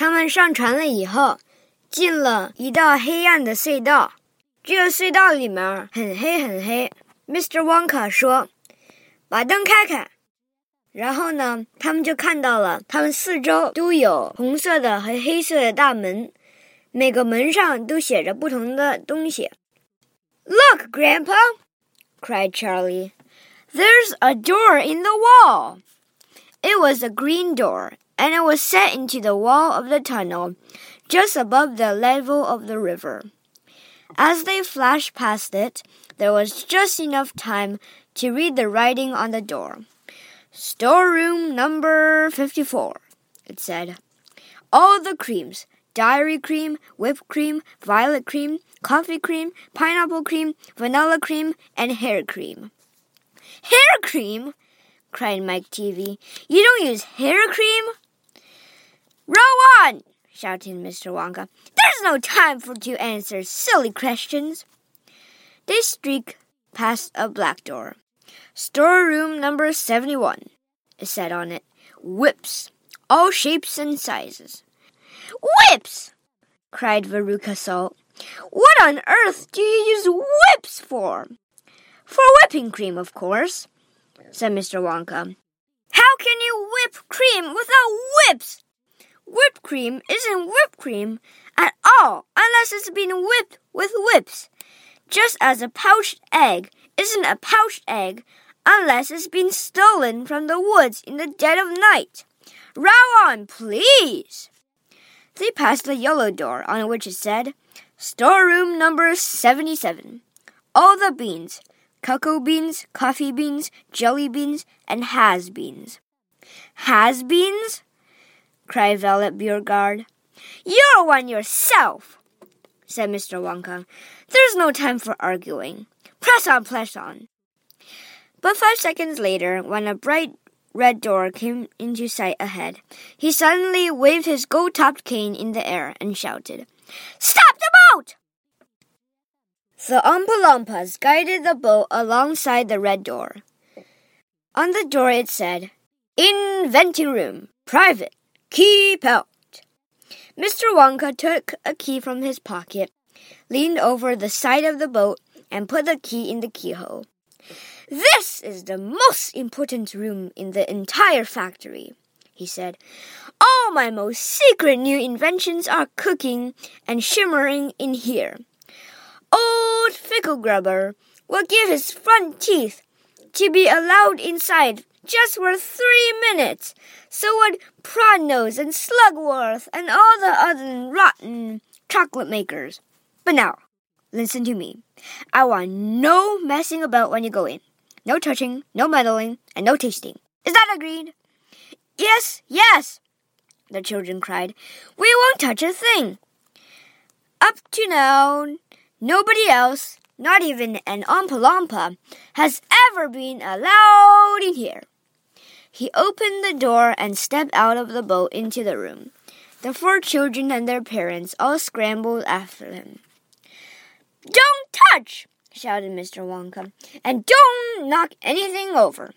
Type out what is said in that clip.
他们上船了以后，进了一道黑暗的隧道。这个隧道里面很黑很黑。Mr. Wonka 说：“把灯开开。”然后呢，他们就看到了，他们四周都有红色的和黑色的大门，每个门上都写着不同的东西。Look, Grandpa! cried Charlie. There's a door in the wall. It was a green door, and it was set into the wall of the tunnel, just above the level of the river. As they flashed past it, there was just enough time to read the writing on the door. Storeroom number 54, it said. All the creams dairy cream, whipped cream, violet cream, coffee cream, pineapple cream, vanilla cream, and hair cream. Hair cream? cried Mike TV. You don't use hair cream? Row on! shouted Mr. Wonka. There's no time for to answer silly questions. They streaked past a black door. Storeroom number 71, it said on it. Whips, all shapes and sizes. Whips! cried Veruca Salt. What on earth do you use whips for? For whipping cream, of course, said Mr. Wonka. How can you whip cream without whips? Whipped cream isn't whipped cream at all unless it's been whipped with whips. Just as a pouched egg isn't a pouched egg unless it's been stolen from the woods in the dead of night. Row on, please. They passed a yellow door on which it said, Storeroom number 77. All the beans cocoa beans, coffee beans, jelly beans, and has beans. Has beans? Cried Violet Beauregarde. You're one yourself, said Mr. Wonka. There's no time for arguing. Press on, press on. But five seconds later, when a bright red door came into sight ahead, he suddenly waved his gold topped cane in the air and shouted, Stop the boat! The Oompa guided the boat alongside the red door. On the door it said, Inventing Room, Private, Keep Out. Mr. Wonka took a key from his pocket, leaned over the side of the boat, and put the key in the keyhole. This is the most important room in the entire factory, he said. All my most secret new inventions are cooking and shimmering in here. Old Fickelgruber will give his front teeth to be allowed inside just for three minutes. So would Prodnose and Slugworth and all the other rotten chocolate makers. But now, listen to me. I want no messing about when you go in. No touching, no meddling, and no tasting. Is that agreed? Yes, yes, the children cried. We won't touch a thing. Up to now, nobody else, not even an Oompa Loompa, has ever been allowed in here. He opened the door and stepped out of the boat into the room. The four children and their parents all scrambled after him. Don't touch! shouted Mr. Wonka. And don't knock anything over.